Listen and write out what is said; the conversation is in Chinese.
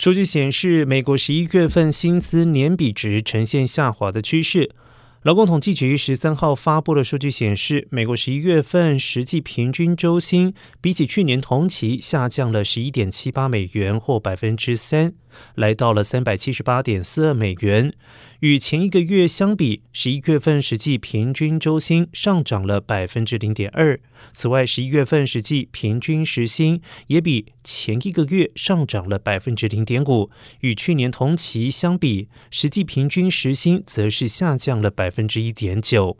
数据显示，美国十一月份薪资年比值呈现下滑的趋势。劳工统计局十三号发布的数据显示，美国十一月份实际平均周薪比起去年同期下降了十一点七八美元，或百分之三，来到了三百七十八点四二美元。与前一个月相比，十一月份实际平均周薪上涨了百分之零点二。此外，十一月份实际平均时薪也比前一个月上涨了百分之零点五。与去年同期相比，实际平均时薪则是下降了百分之一点九。